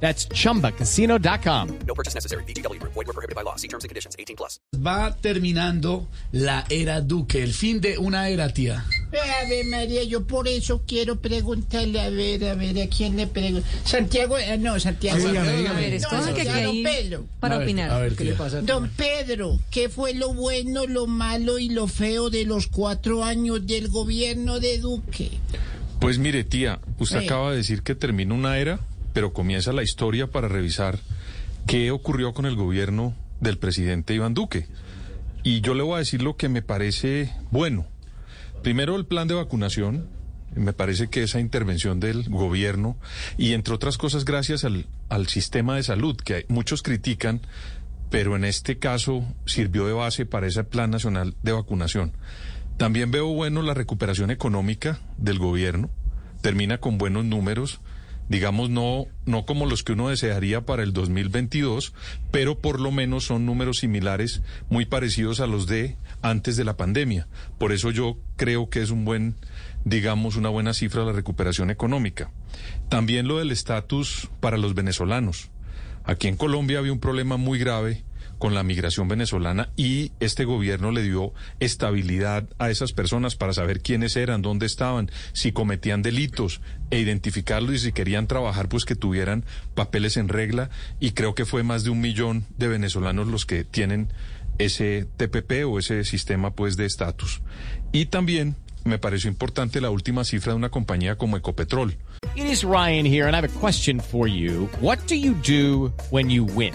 That's chumbacasino.com. No purchase necessary. BGW. Void were prohibited by law. See terms and conditions. 18 plus. Va terminando la era Duque, el fin de una era, tía. Ave María, yo por eso quiero preguntarle, a ver, a ver, ¿a quién le pregunto? Santiago, eh, no, Santiago. Sí, dígame, no, dígame. no, A ver, escoge que Santiago aquí- Pedro. para A ver, opinar. a ver, ¿Qué le tía. pasa? Don Pedro, ¿qué fue lo bueno, lo malo y lo feo de los cuatro años del gobierno de Duque? Pues mire, tía, usted Sí. acaba de decir que termina una era, pero comienza la historia para revisar qué ocurrió con el gobierno del presidente Iván Duque. Y yo le voy a decir lo que me parece bueno. Primero, el plan de vacunación. Me parece que esa intervención del gobierno y entre otras cosas gracias al, al sistema de salud que muchos critican, pero en este caso sirvió de base para ese plan nacional de vacunación. También veo bueno la recuperación económica del gobierno, termina con buenos números, digamos no no como los que uno desearía para el 2022, pero por lo menos son números similares, muy parecidos a los de antes de la pandemia. Por eso yo creo que es un buen digamos una buena cifra la recuperación económica. También lo del estatus para los venezolanos. Aquí en Colombia había un problema muy grave con la migración venezolana y este gobierno le dio estabilidad a esas personas para saber quiénes eran, dónde estaban, si cometían delitos e identificarlos y si querían trabajar pues que tuvieran papeles en regla y creo que fue más de un millón de venezolanos los que tienen ese TPP o ese sistema pues de estatus. Y también me pareció importante la última cifra de una compañía como Ecopetrol. It is Ryan here, and I have a question for you. What do you do when you win?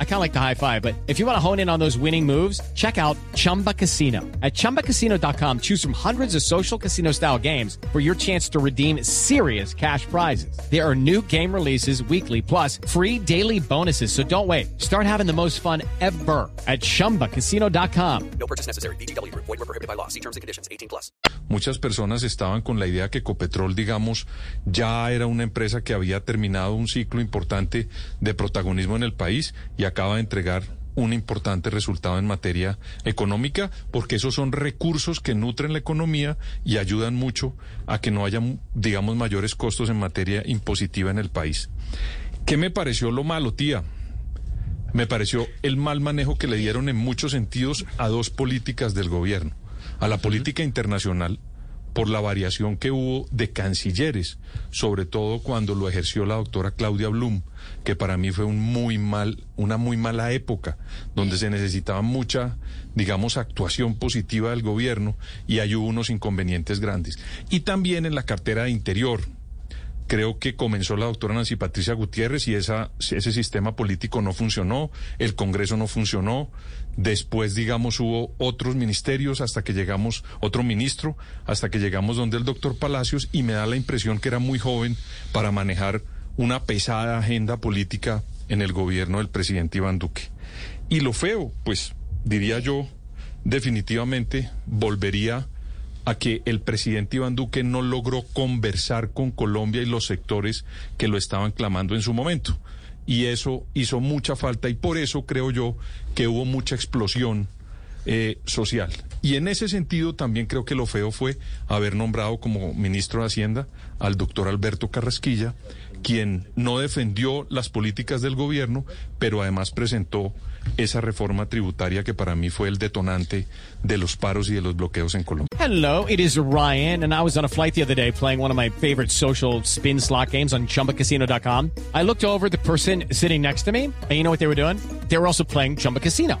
I kind of like the high five, but if you want to hone in on those winning moves, check out Chumba Casino. At chumbacasino.com, choose from hundreds of social casino style games for your chance to redeem serious cash prizes. There are new game releases weekly, plus free daily bonuses. So don't wait. Start having the most fun ever at chumbacasino.com. No purchase necessary. BGW. Void were prohibited by law. See terms and conditions. 18 plus. Muchas personas estaban con la idea que Ecopetrol, digamos, ya era una empresa que había terminado un ciclo importante de protagonismo en el país y acaba de entregar un importante resultado en materia económica, porque esos son recursos que nutren la economía y ayudan mucho a que no haya, digamos, mayores costos en materia impositiva en el país. ¿Qué me pareció lo malo, tía? Me pareció el mal manejo que le dieron en muchos sentidos a dos políticas del gobierno. A la política internacional, por la variación que hubo de cancilleres, sobre todo cuando lo ejerció la doctora Claudia Blum, que para mí fue un muy mal, una muy mala época, donde se necesitaba mucha, digamos, actuación positiva del gobierno y hay unos inconvenientes grandes. Y también en la cartera de Interior, creo que comenzó la doctora Nancy Patricia Gutiérrez y ese sistema político no funcionó, el Congreso no funcionó, después, digamos, hubo otros ministerios hasta que llegamos, otro ministro, hasta que llegamos donde el doctor Palacios y me da la impresión que era muy joven para manejar una pesada agenda política en el gobierno del presidente Iván Duque. Y lo feo, pues, diría yo, definitivamente volvería a que el presidente Iván Duque no logró conversar con Colombia y los sectores que lo estaban clamando en su momento. Y eso hizo mucha falta y por eso creo yo que hubo mucha explosión eh, social. Y en ese sentido también creo que lo feo fue haber nombrado como ministro de Hacienda al doctor Alberto Carrasquilla, quien no defendió las políticas del gobierno, pero además presentó esa reforma tributaria que para mí fue el detonante de los paros y de los bloqueos en Colombia. Hello, it is Ryan, and I was on a flight the other day playing one of my favorite social spin slot games on chumbacasino.com. I looked over the person sitting next to me, and you know what they were doing? They were also playing Chumba Casino.